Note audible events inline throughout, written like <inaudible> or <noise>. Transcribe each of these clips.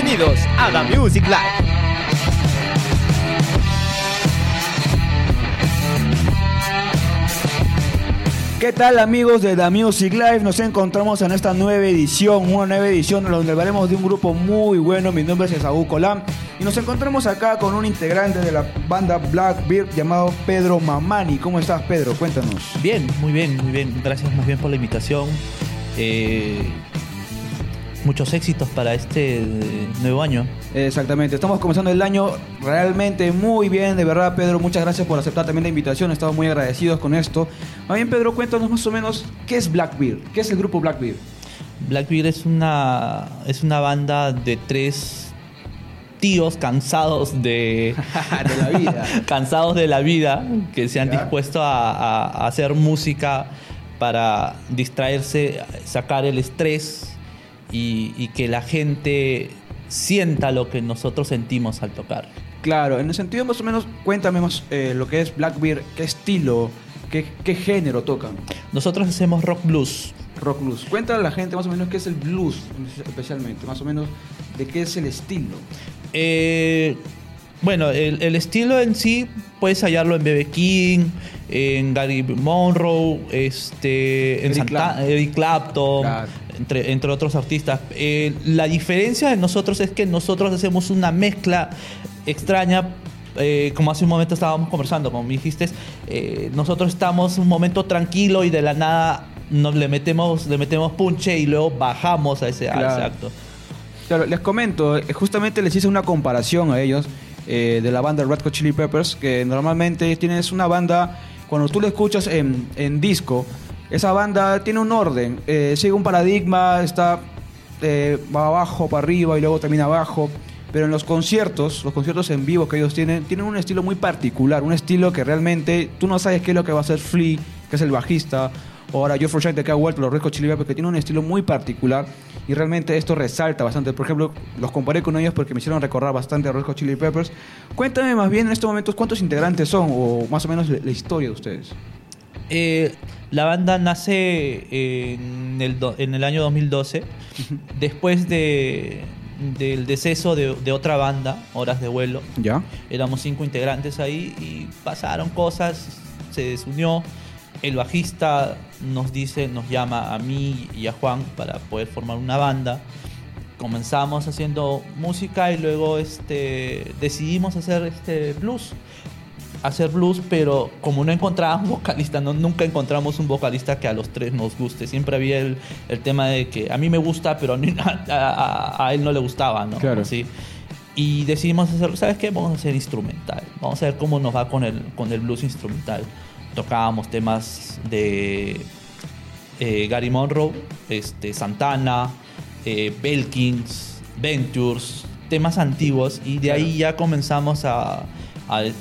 Bienvenidos a The Music Live. ¿Qué tal amigos de The Music Live? Nos encontramos en esta nueva edición, una nueva edición donde hablaremos de un grupo muy bueno. Mi nombre es Esaú Colam y nos encontramos acá con un integrante de la banda Blackbeard llamado Pedro Mamani. ¿Cómo estás Pedro? Cuéntanos. Bien, muy bien, muy bien. Gracias más bien por la invitación. Eh, muchos éxitos para este eh, nuevo año. Exactamente, estamos comenzando el año realmente muy bien, de verdad Pedro, muchas gracias por aceptar también la invitación, estamos muy agradecidos con esto. Más bien Pedro, cuéntanos más o menos qué es Blackbeard, qué es el grupo Blackbeard. Blackbeard es una, es una banda de tres tíos cansados de, <laughs> de la vida. <laughs> cansados de la vida, que se han dispuesto a, a hacer música para distraerse, sacar el estrés y, que la gente sienta lo que nosotros sentimos al tocar. Claro, en el sentido más o menos, cuéntame más eh, lo que es Blackbeard, qué estilo, qué, qué, género tocan. Nosotros hacemos rock blues. Rock blues. Cuéntale a la gente más o menos qué es el blues, especialmente, más o menos de qué es el estilo. Eh, bueno, el, el, estilo en sí puedes hallarlo en B.B. King, en Gary Monroe, este, en Eric, Clapton, entre, entre, otros artistas. Eh, la diferencia de nosotros es que nosotros hacemos una mezcla extraña. Eh, como hace un momento estábamos conversando, como me dijiste, eh, nosotros estamos un momento tranquilo y de la nada nos le metemos, le metemos punche y luego bajamos a ese, acto. Claro, les comento, justamente les hice una comparación a ellos de la banda Red Hot Chili Peppers, que normalmente tienes una banda cuando tú lo escuchas en, en disco, esa banda tiene un orden, eh, sigue un paradigma, está eh, va abajo, para arriba y luego termina abajo. Pero en los conciertos, los conciertos en vivo que ellos tienen, tienen un estilo muy particular, un estilo que realmente tú no sabes qué es lo que va a hacer Flea, que es el bajista, o ahora Joe Frusciante que ha vuelto, los Red Chili Peppers, que tiene un estilo muy particular y realmente esto resalta bastante. Por ejemplo, los comparé con ellos porque me hicieron recordar bastante a Red Chili Peppers. Cuéntame más bien en estos momentos cuántos integrantes son o más o menos la, historia de ustedes. Eh, la banda nace en el, en el año 2012, después de, del deceso de, de, otra banda, Horas de Vuelo. Ya. Éramos cinco integrantes ahí y pasaron cosas, se desunió el bajista nos dice, nos llama a mí y a Juan para poder formar una banda. Comenzamos haciendo música y luego este, decidimos hacer este blues. Hacer blues, pero como no encontrábamos vocalista, no, nunca encontramos un vocalista que a los tres nos guste. Siempre había el, el tema de que a mí me gusta, pero a, <laughs> a, él no le gustaba, ¿no? Claro. ¿Sí? Y decidimos hacer, ¿sabes qué? Vamos a hacer instrumental. Vamos a ver cómo nos va con el, con el blues instrumental tocábamos temas de eh, Gary Monroe, este, Santana, eh, Belkins, Ventures, temas antiguos y de ahí ya comenzamos a,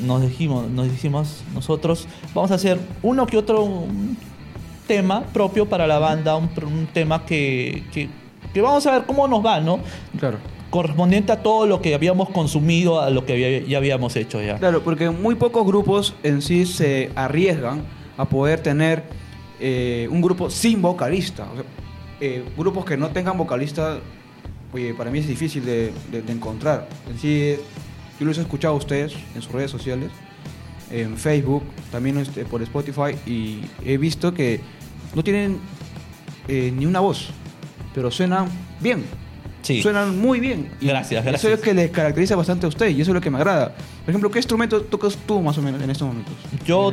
nos dijimos, nos dijimos nosotros vamos a hacer uno que otro tema propio para la banda, un, tema que, que, que, vamos a ver cómo nos va, ¿no? Claro correspondiente a todo lo que habíamos consumido, a lo que ya habíamos hecho ya. Claro, porque muy pocos grupos en sí se arriesgan a poder tener eh, un grupo sin vocalista. Eh, grupos que no tengan vocalista, oye, para mí es difícil de, encontrar. En sí, yo los he escuchado a ustedes en sus redes sociales, en Facebook, también este, por Spotify, y he visto que no tienen eh, ni una voz, pero suenan bien. Suenan muy bien. gracias, gracias. Eso es lo que les caracteriza bastante a usted y eso es lo que me agrada. Por ejemplo, ¿qué instrumento tocas tú más o menos en estos momentos? Yo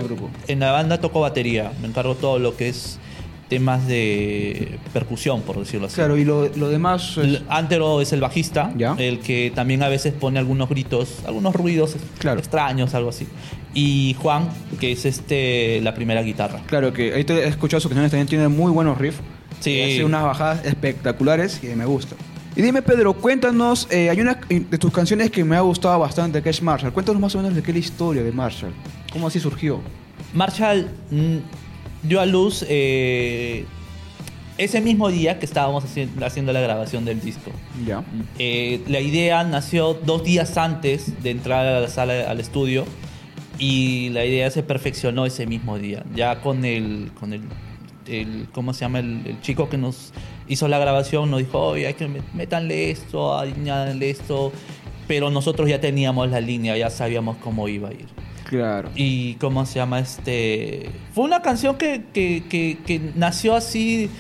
en, la banda toco batería. Me encargo todo lo que es temas de percusión, por decirlo así. Claro, y lo, demás... Es... Antero es el bajista, el que también a veces pone algunos gritos, algunos ruidos extraños, algo así. Y Juan, que es este la primera guitarra. Claro, que ahí te he escuchado sus canciones, también tiene muy buenos riffs. Sí. Hace unas bajadas espectaculares y me gusta. Y dime, Pedro, cuéntanos, eh, hay una de tus canciones que me ha gustado bastante, que es Marshall. Cuéntanos más o menos de qué es la historia de Marshall. ¿Cómo así surgió? Marshall mm, dio a luz eh, ese mismo día que estábamos haciendo la grabación del disco. Ya. Eh, la idea nació dos días antes de entrar a la sala, al estudio, y la idea se perfeccionó ese mismo día. Ya con el, con el el ¿cómo se llama? El, el chico que nos hizo la grabación nos dijo, oye, hay que met- métanle esto, añadanle esto. Pero nosotros ya teníamos la línea, ya sabíamos cómo iba a ir. Claro. Y cómo se llama este. Fue una canción que, que, que- que nació así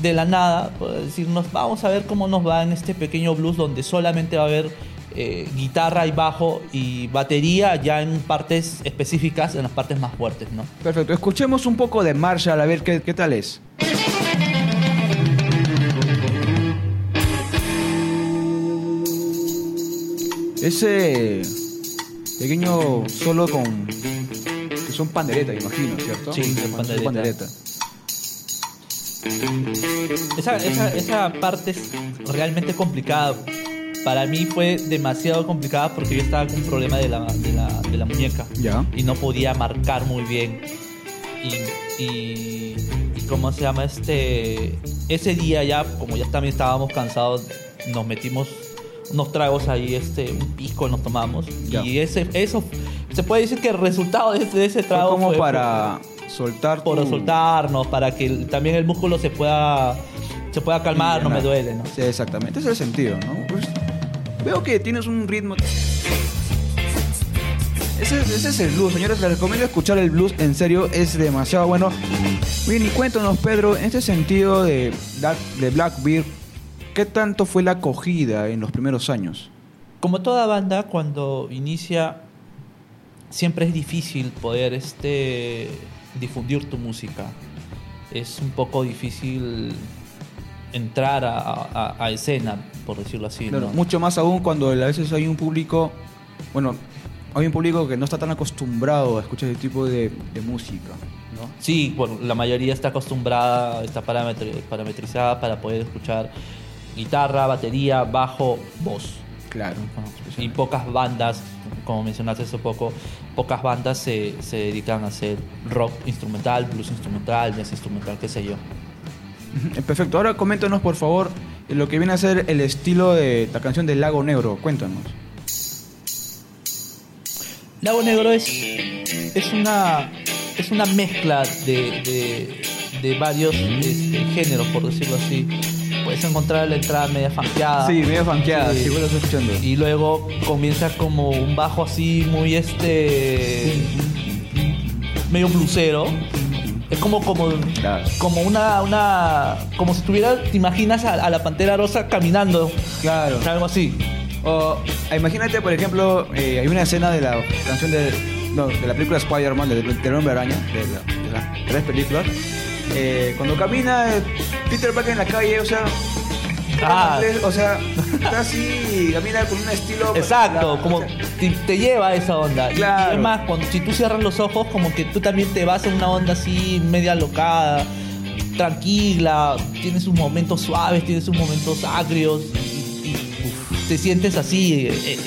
de la nada. decirnos, vamos a ver cómo nos va en este pequeño blues donde solamente va a haber eh, guitarra y bajo y batería ya en partes específicas, en las partes más fuertes, ¿no? Perfecto. Escuchemos un poco de Marshall a ver qué, qué tal es. Ese pequeño solo con que son pandereta, imagino, ¿cierto? Sí, Son pandereta. pandereta. Esa, esa, esa parte es realmente complicada. Para mí fue demasiado complicada porque yo estaba con un problema de la, de la, de la muñeca. Ya. y no podía marcar muy bien. Y, y, y cómo se llama este. Ese día ya, como ya también estábamos cansados, nos metimos unos tragos ahí, este, un pisco nos tomamos. Ya. Y ese, eso, se puede decir que el resultado de ese, de ese Fue trago como fue para soltar por tu- soltarnos, para que el- también el músculo se pueda, se pueda calmar, no me duele, ¿no? Sí, exactamente, ese es el sentido, ¿no? Pues, veo que tienes un ritmo. Ese, ese es el blues, señores. Les recomiendo escuchar el blues, en serio, es demasiado bueno. Bien, y cuéntanos, Pedro, en este sentido de, Black- de Blackbeard, ¿qué tanto fue la acogida en los primeros años? Como toda banda, cuando inicia, siempre es difícil poder este, difundir tu música. Es un poco difícil entrar a, a- a escena, por decirlo así. Claro, ¿no? Mucho más aún cuando a veces hay un público, bueno, hay un público que no está tan acostumbrado a escuchar ese tipo de, de música, ¿no? Sí, bueno, la mayoría está acostumbrada, está parametri- parametrizada para poder escuchar guitarra, batería, bajo, voz. Claro. Y pocas bandas, como mencionaste hace poco, pocas bandas se, se dedican a hacer rock instrumental, blues instrumental, jazz instrumental, qué sé yo. <laughs> Perfecto. Ahora coméntanos, por favor, lo que viene a ser el estilo de la canción del Lago Negro. Cuéntanos. Lago Negro es, es, una, es una mezcla de, de- de varios este, géneros, por decirlo así. Puedes encontrar la entrada media fanqueada. medio funkeada, Sí. sí, lo estoy escuchando. Y luego comienza como un bajo así muy este medio blusero. Es como como Claro. como una una como si tuviera te imaginas a, a la pantera rosa caminando, Claro. algo así. O, imagínate, por ejemplo, eh, hay una escena de la canción de, no, de la película Spider-Man, del, del Hombre Araña, de, la- de las tres películas. Eh, cuando camina Peter Parker en la calle, o sea, Ah. o sea, está así, camina con un estilo. Exacto, la- como o sea, te, te lleva a esa onda. Y- Claro. Y, además, cuando, si tú cierras los ojos, como que tú también te vas a una onda así, media locada, tranquila, tienes sus momentos suaves, tienes sus momentos agrios, y, y, uf, te sientes así, eh, eh,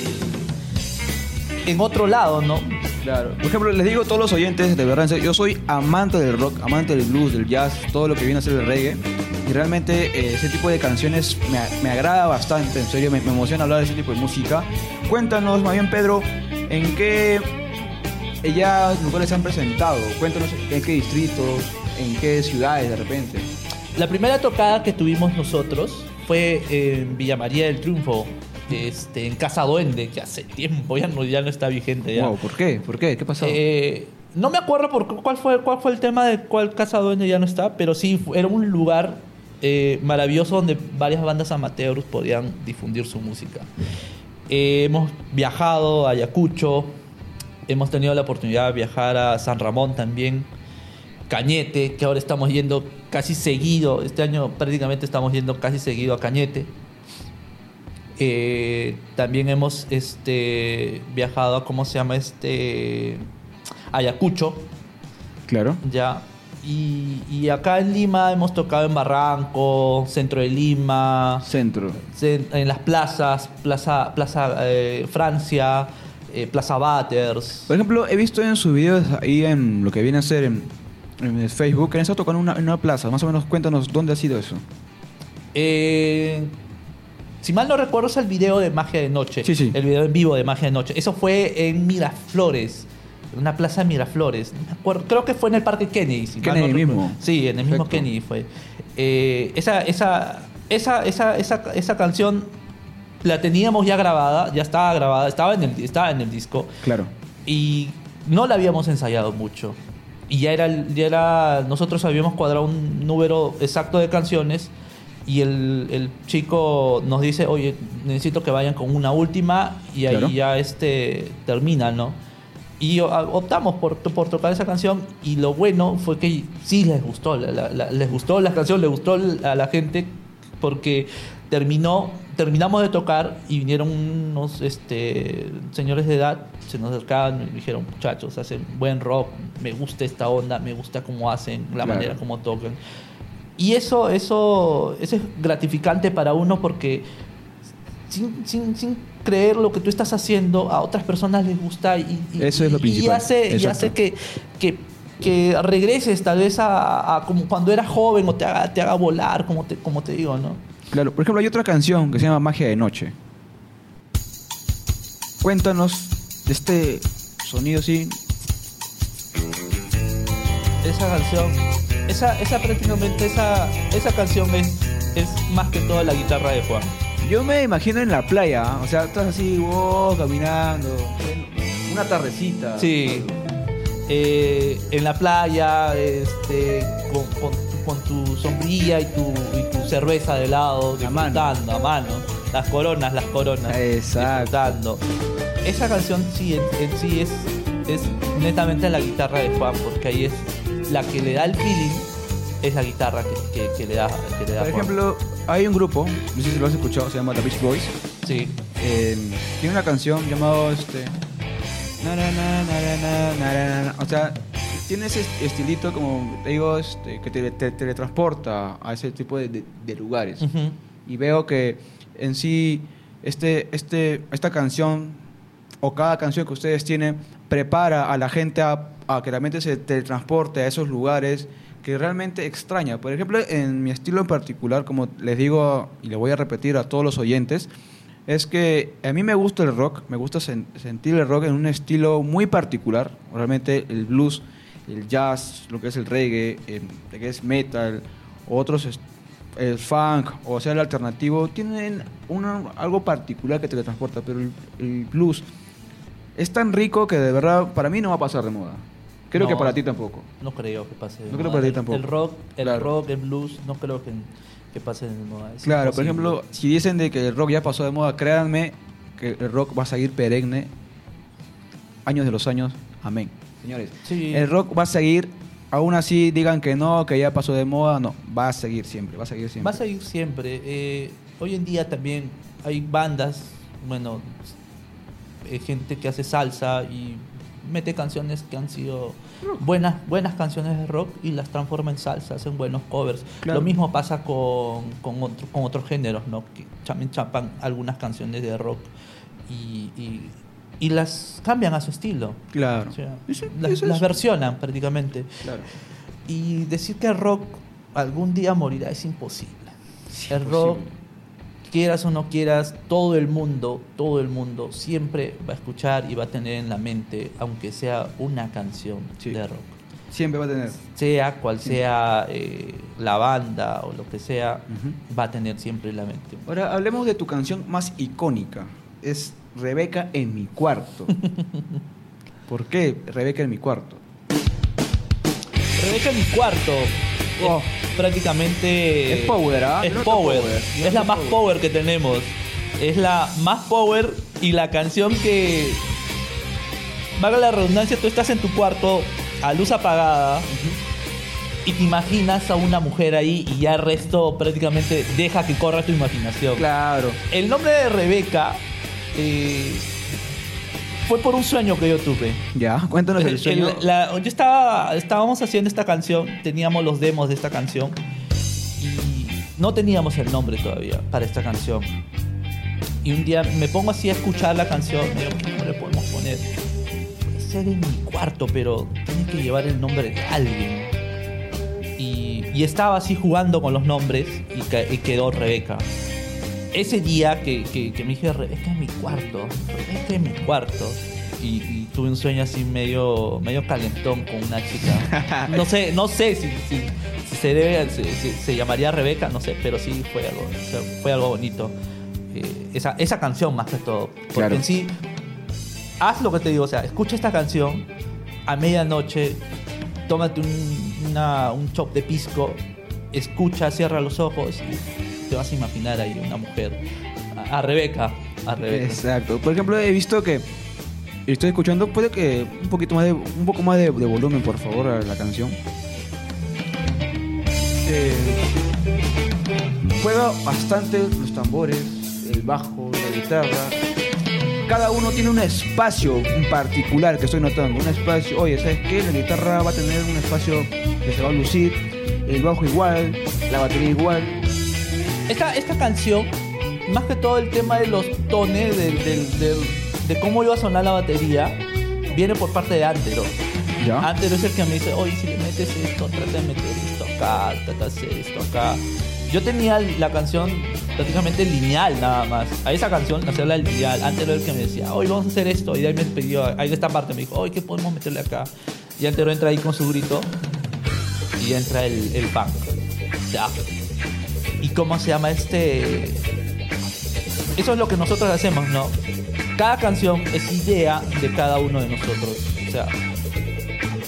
en otro lado, ¿no? Claro. Por ejemplo, les digo a todos los oyentes, de verdad, yo soy amante del rock, amante del blues, del jazz, todo lo que viene a ser el reggae. Y realmente eh, ese tipo de canciones me, me agrada bastante, en serio, me, me emociona hablar de ese tipo de música. Cuéntanos, más bien, Pedro, en qué ya lugares se han presentado. Cuéntanos en qué distritos, en qué ciudades de repente. La primera tocada que tuvimos nosotros fue en Villa María del Triunfo, este, en Casa Duende, que hace tiempo ya no, ya no está vigente. Ya. Wow, ¿por qué? ¿Por qué? ¿Qué pasó? Eh, no me acuerdo por cu- cuál fue, cuál fue el tema de cuál casa dueña ya no está, pero sí era un lugar eh, maravilloso donde varias bandas amateurs podían difundir su música. Eh, hemos viajado a Ayacucho, hemos tenido la oportunidad de viajar a San Ramón también, Cañete, que ahora estamos yendo casi seguido, este año prácticamente estamos yendo casi seguido a Cañete. Eh, también hemos este, viajado a, ¿cómo se llama? Este, Ayacucho, claro. ya. Y, y acá en Lima hemos tocado en Barranco, centro de Lima, Centro. cen- en las plazas, Plaza, plaza eh, Francia, eh, Plaza Batters. Por ejemplo, he visto en sus videos ahí en lo que viene a ser en, en Facebook, que han estado tocando en una, en una plaza. Más o menos cuéntanos dónde ha sido eso. Eh, si mal no recuerdo es el video de Magia de Noche. Sí, sí. El video en vivo de Magia de Noche. Eso fue en Miraflores. Una plaza de Miraflores. No me acuerdo, creo que fue en el Parque Kennedy. si mal Kennedy no recuerdo. mismo. Sí, en el mismo Perfecto. Kennedy fue. Eh, esa, esa, esa, esa, esa, esa canción la teníamos ya grabada, ya estaba grabada, estaba en el, estaba en el disco Claro. y no la habíamos ensayado mucho. Y ya era, ya era, nosotros habíamos cuadrado un número exacto de canciones y el, el chico nos dice, oye, necesito que vayan con una última y ahí Claro. ya este termina, ¿no? Y optamos por, por tocar esa canción y lo bueno fue que sí les gustó, la- la- la- les gustó la canción, les gustó a la gente porque terminó, terminamos de tocar y vinieron unos este, señores de edad, se nos acercaban y dijeron, muchachos, hacen buen rock, me gusta esta onda, me gusta cómo hacen, la Claro. manera como tocan. Y eso, eso, eso es gratificante para uno porque sin, sin, sin creer lo que tú estás haciendo, a otras personas les gusta y, y- Eso es lo y- y principal. hace, y hace que, que, que regreses tal vez a, a como cuando eras joven o te haga, te haga volar, como te, como te digo, ¿no? Claro, por ejemplo, hay otra canción que se llama Magia de Noche. Cuéntanos de este sonido así. Esa canción, esa, esa prácticamente, esa, esa canción es, es más que toda la guitarra de Juan. Yo me imagino en la playa, ¿ah? o sea, estás así, wow, caminando, una tardecita. Sí. Eh, en la playa, este, con, con- con tu sombrilla y tu, y tu cerveza de lado, A mano. disfrutando a mano. Las coronas, las coronas. Exacto. Disfrutando. Esa canción sí, en, en sí es, es netamente la guitarra de Juan, porque ahí es la que le da el feeling, es la guitarra que, que- que le da, que le da Por Juan. ejemplo, hay un grupo, no sé si lo has escuchado, se llama The Beach Boys. Sí. eh, tiene una canción llamada este. na, na, na, na, na, na, na, na. O sea, tiene ese estilito, como te digo, este, que te, te- teletransporta a ese tipo de, de- de lugares. Ujú. Y veo que en sí, este, este, esta canción o cada canción que ustedes tienen prepara a la gente a, a que realmente se teletransporte a esos lugares que realmente extraña. Por ejemplo, en mi estilo en particular, como les digo y le voy a repetir a todos los oyentes, es que a mí me gusta el rock, me gusta sen- sentir el rock en un estilo muy particular. Realmente el blues, el jazz, lo que es el reggae, eh, lo que es metal, otros el funk, o sea, el alternativo, tienen una- algo particular que te transporta, pero el, el blues es tan rico que de verdad para mí no va a pasar de moda. Creo No. que para ti tampoco. No creo que pase de No creo para ti tampoco. El rock, el Claro. rock, el blues, no creo que, que pase de moda. Es Claro, por ejemplo, si dicen de que el rock ya pasó de moda, créanme que el rock va a seguir perenne años de los años. Amén. Señores, Sí. el rock va a seguir, aún así digan que no, que ya pasó de moda, no, va a seguir siempre, va a seguir siempre. Va a seguir siempre. Eh, hoy en día también hay bandas, bueno, eh, gente que hace salsa y mete canciones que han sido buenas, buenas canciones de rock y las transforma en salsa, hacen buenos covers. Claro. Lo mismo pasa con, con, otro- con otros géneros, ¿no? Que también chapan algunas canciones de rock y, y- y las cambian a su estilo. Claro. O sea, Eso- las, eso las es- versionan prácticamente. Claro. Y decir que el rock algún día morirá es imposible. el rock, quieras o no quieras, todo el mundo, todo el mundo siempre va a escuchar y va a tener en la mente, aunque sea una canción Sí. de rock. Siempre va a tener. Sea cual sea eh, la banda o lo que sea, va a tener siempre en la mente. Ahora hablemos de tu canción más icónica. Es Rebeca en mi cuarto. <laughs> ¿Por qué Rebeca en mi cuarto? Rebeca en mi cuarto. Oh. Prácticamente. Es power, ¿ah? Es power. Es la más power. power que tenemos. Es la más power y la canción que. Valga la redundancia, tú estás en tu cuarto a luz apagada y te imaginas a una mujer ahí y ya el resto prácticamente deja que corra tu imaginación. Claro. El nombre de Rebeca eh, fue por un sueño que yo tuve. Ya, cuéntanos el El- sueño. el- la- yo estaba, estábamos haciendo esta canción, teníamos los demos de esta canción y no teníamos el nombre todavía para esta canción. Y un día me pongo así a escuchar la canción, digo, ¿qué nombre podemos poner? Puede ser en mi cuarto, pero tiene que llevar el nombre de alguien. Y, y estaba así jugando con los nombres y quedó Rebeca. Ese día que, que, que me dije, Rebeca en mi cuarto, Rebeca en mi cuarto. y, y tuve un sueño así medio, medio calentón con una chica. No sé, no sé si, si, si se debe, si- si- se llamaría Rebeca, no sé, pero sí fue algo, fue algo bonito. Eh, esa, esa canción más que todo. Porque Claro. en sí, haz lo que te digo, o sea, escucha esta canción a medianoche, tómate un, una- un chop de pisco, escucha, cierra los ojos te vas a imaginar ahí una mujer. A, Rebeca, a Rebeca. Exacto. Por ejemplo, he visto que estoy escuchando, puede que un poquito más de, un poco más de, de volumen, por favor, a la canción. Eh, juega bastante los tambores, el bajo, la guitarra. Cada uno tiene un espacio en particular que estoy notando. Un espacio, oye, ¿sabes qué? La guitarra va a tener un espacio que se va a lucir. El bajo igual, la batería igual. Esta, esta canción, más que todo el tema de los tones, del- del- del- de cómo iba a sonar la batería, viene por parte de Antero. ¿Ya? Antero es el que me dice, oye, si le metes esto, trata de meter esto acá, trata de hacer esto acá. Yo tenía la canción prácticamente lineal nada más. A esa canción, hacerla lineal. Antero era el que me decía, hoy vamos a hacer esto. Y de ahí me pidió, ahí de esta parte me dijo, oye, ¿qué podemos meterle acá? Y Antero entra ahí con su grito y entra el, el punk. Ya. ¿Y cómo se llama este? Eso es lo que nosotros hacemos, ¿no? Cada canción es idea de cada uno de nosotros. O sea,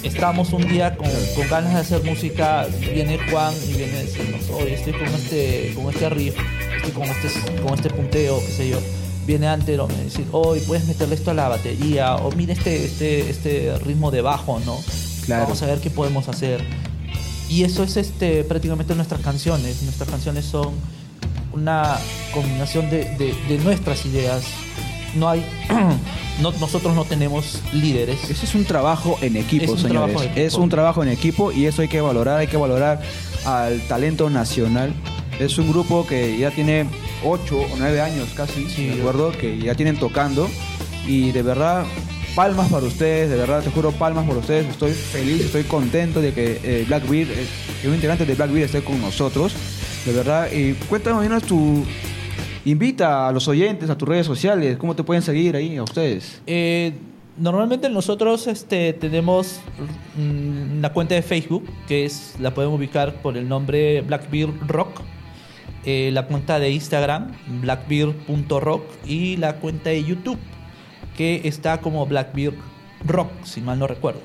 estamos un día con, con ganas de hacer música, viene Juan y viene a decirnos, oye, estoy con este, con este riff, estoy con este, con este punteo, qué sé yo. Viene Antero me dice, oye, puedes meterle esto a la batería, o mira este, este, este ritmo de bajo, ¿no? Claro. Vamos a ver qué podemos hacer. Y eso es este, prácticamente nuestras canciones. Nuestras canciones son una combinación de, de- de nuestras ideas. No hay. <clears throat> no, nosotros no tenemos líderes. Ese es un trabajo en equipo, Es un señores. trabajo equipo. Es un trabajo en equipo y eso hay que valorar, hay que valorar al talento nacional. Es un grupo que ya tiene 8 o 9 años casi, Sí. ¿de acuerdo? Que ya tienen tocando y de verdad palmas para ustedes, de verdad te juro palmas por ustedes. Estoy feliz, estoy contento de que eh, Blackbeard, eh, que un integrante de Blackbeard esté con nosotros, de verdad. Y cuéntanos, tu invita a los oyentes a tus redes sociales, cómo te pueden seguir ahí a ustedes. Eh, normalmente nosotros este, tenemos mm, una cuenta de Facebook que es la podemos ubicar por el nombre Blackbeard Rock. Eh, la cuenta de Instagram, blackbeard.rock, y la cuenta de YouTube, que está como Blackbeard Rock, si mal no recuerdo.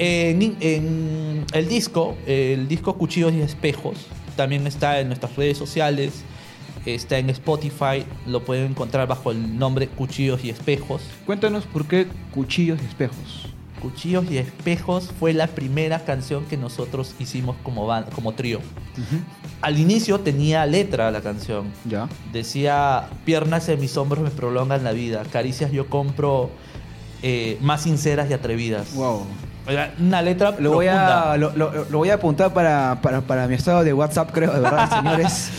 En, en el disco, el disco Cuchillos y Espejos, también está en nuestras redes sociales, está en Spotify, lo pueden encontrar bajo el nombre Cuchillos y Espejos. Cuéntanos por qué cuchillos y espejos. Cuchillos y Espejos fue la primera canción que nosotros hicimos como, como trío. Al inicio tenía letra la canción. Ya. Decía, piernas en mis hombros me prolongan la vida, caricias yo compro eh, más sinceras y atrevidas. Wow. Una letra Lo voy, a, lo, lo- lo voy a apuntar para, para, para mi estado de WhatsApp, creo, de verdad, <laughs> señores.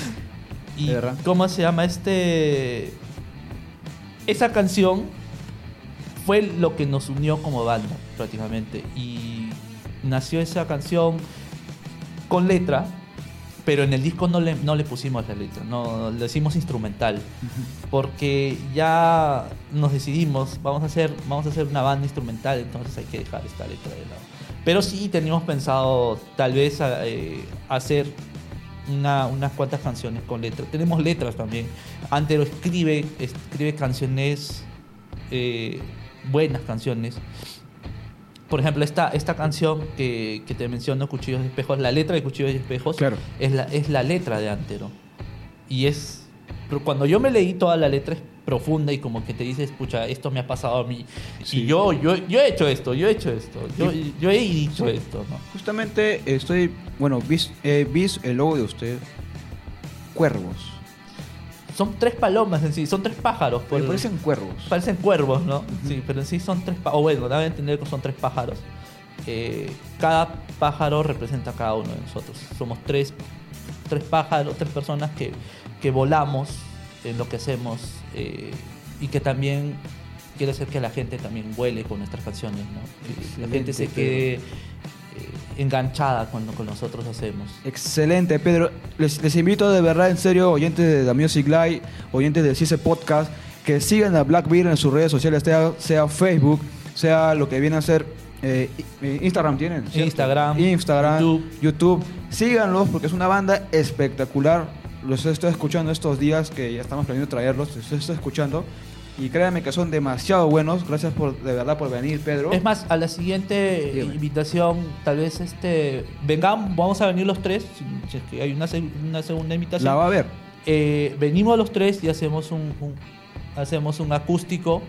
¿Y de verdad. cómo se llama este? Esa canción fue lo que nos unió como banda, prácticamente. Y nació esa canción con letra, pero en el disco no le, no le pusimos la letra, no, le hicimos instrumental. Porque ya nos decidimos, vamos a, hacer, vamos a hacer una banda instrumental, entonces hay que dejar esta letra de lado. Pero sí teníamos pensado tal vez eh, hacer una- unas cuantas canciones con letras. Tenemos letras también. Antero escribe, escribe canciones, eh, buenas canciones. Por ejemplo, esta, esta canción que, que te menciono, Cuchillos y Espejos, la letra de Cuchillos y Espejos Claro. es, la, es la letra de Antero. Y es... Pero cuando yo me leí toda la letra es profunda y como que te dice, escucha, esto me ha pasado a mí. Sí. Y yo, yo, yo he hecho esto, yo he hecho esto, yo, yo he dicho Sí. esto, ¿no? Justamente estoy, bueno, vis, eh, vis el logo de usted, cuervos. Son tres palomas en sí, son tres pájaros. Pero por- parecen cuervos. Parecen cuervos, ¿no? Sí, pero en sí son tres pájaros. O bueno, deben entender que son tres pájaros. Eh, cada pájaro representa a cada uno de nosotros. Somos tres, tres pájaros, tres personas que, que volamos en lo que hacemos eh, y que también quiere hacer que la gente también vuele con nuestras canciones, ¿no? Que la gente se quede eh, enganchada con lo que nosotros hacemos. Excelente, Pedro. Les, les invito de verdad, en serio, oyentes de The Music Live, oyentes del CICE Podcast, que sigan a Blackbeard en sus redes sociales, sea, sea Facebook, sea lo que viene a ser eh, i- Instagram tienen. ¿cierto? Instagram, Instagram, YouTube. YouTube. Síganlos porque es una banda espectacular. Los estoy escuchando estos días que ya estamos planeando traerlos. Los estoy escuchando. Y créanme que son demasiado buenos. Gracias por, de verdad por venir, Pedro. Es más, a la siguiente Dígame. invitación, tal vez este vengan, vamos a venir los tres, si, es que hay una, una segunda invitación. La va a ver. Eh, venimos los tres y hacemos un, un- hacemos un acústico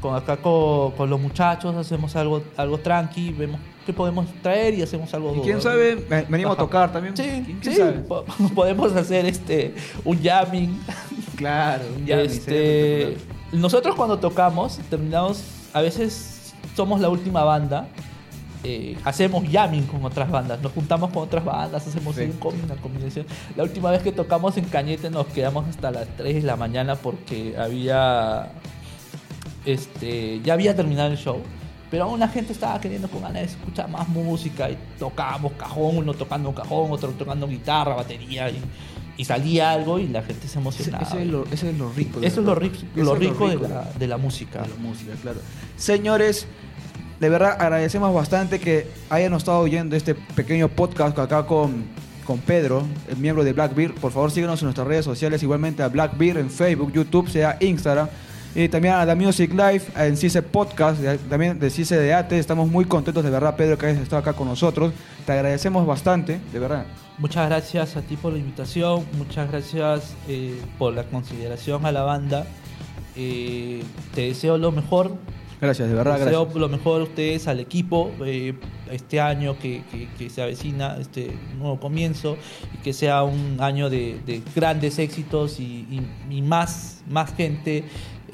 con acá con, con los muchachos, hacemos algo algo tranqui, vemos qué podemos traer y hacemos algo. Y quién sabe, ve- venimos Ajá. a tocar también. Sí, ¿Quién, sí, sabe? po- <laughs> podemos hacer este un jamming. Claro, un Y <laughs> jamming, este. Nosotros cuando tocamos, terminamos, a veces somos la última banda, eh, hacemos jamming con otras bandas, nos juntamos con otras bandas, hacemos Sí. un com- una combinación. La última vez que tocamos en Cañete nos quedamos hasta las 3 de la mañana porque había, este, ya había terminado el show. Pero aún la gente estaba queriendo con ganas de escuchar más música y tocábamos cajón, uno tocando cajón, otro tocando guitarra, batería y, y salía algo y la gente se emocionaba. ese es lo, ese es lo rico. Eso es lo, rico, lo rico de, la, de la música. de la música, claro. Señores, de verdad agradecemos bastante que hayan estado oyendo este pequeño podcast acá con, con Pedro, el miembro de Blackbeard. Por favor, síguenos en nuestras redes sociales, igualmente a Blackbeard en Facebook, YouTube, sea Instagram. Y también a The Music Live, en CICE Podcast, también de CICE de ATE. Estamos muy contentos de verdad, Pedro, que hayas estado acá con nosotros. Te agradecemos bastante, de verdad. Muchas gracias a ti por la invitación, muchas gracias eh, por la consideración a la banda. Eh, te deseo lo mejor, Gracias, de verdad, deseo gracias. lo mejor a ustedes, al equipo, eh, este año que, que- que se avecina, este nuevo comienzo, y que sea un año de, de grandes éxitos y, y- y más, más gente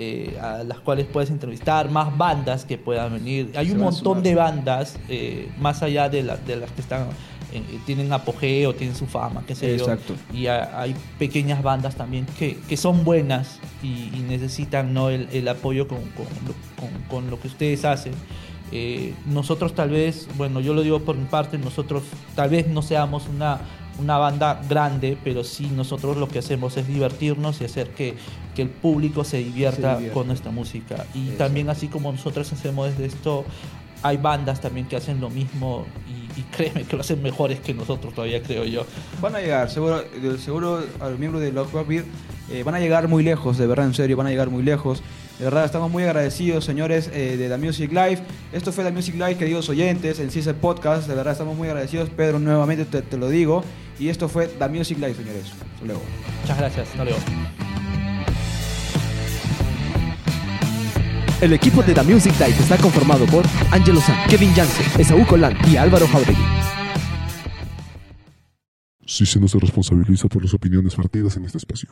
eh, a las cuales puedes entrevistar, más bandas que puedan venir. Hay Se un montón de bandas, eh, más allá de, la- de las que están eh, tienen apogeo, tienen su fama, qué sé yo. Exacto. Y ha- hay pequeñas bandas también que, que son buenas y, y necesitan ¿no? el, el apoyo con, con lo, con- con lo que ustedes hacen. Eh, nosotros tal vez, bueno, yo lo digo por mi parte, nosotros tal vez no seamos una, una banda grande, pero sí nosotros lo que hacemos es divertirnos y hacer que, que el público se divierta, Se divierta. con nuestra música. Y Exacto. también así como nosotros hacemos desde esto, hay bandas también que hacen lo mismo y, y créeme que lo hacen mejores que nosotros todavía, creo yo. Van a llegar, seguro, seguro al miembro de Lockbeard eh, van a llegar muy lejos, de verdad, en serio, van a llegar muy lejos. De verdad, estamos muy agradecidos, señores, eh, de The Music Live. Esto fue The Music Live, queridos oyentes, en CISE Podcast. De verdad, estamos muy agradecidos. Pedro, nuevamente te, te lo digo. Y esto fue The Music Live, señores. Hasta luego. Muchas gracias, hasta luego. El equipo de The Music Life está conformado por Angelo San, Kevin Jansen, Esaú Colán y Álvaro Jauregui. Si se nos responsabiliza por las opiniones vertidas en este espacio.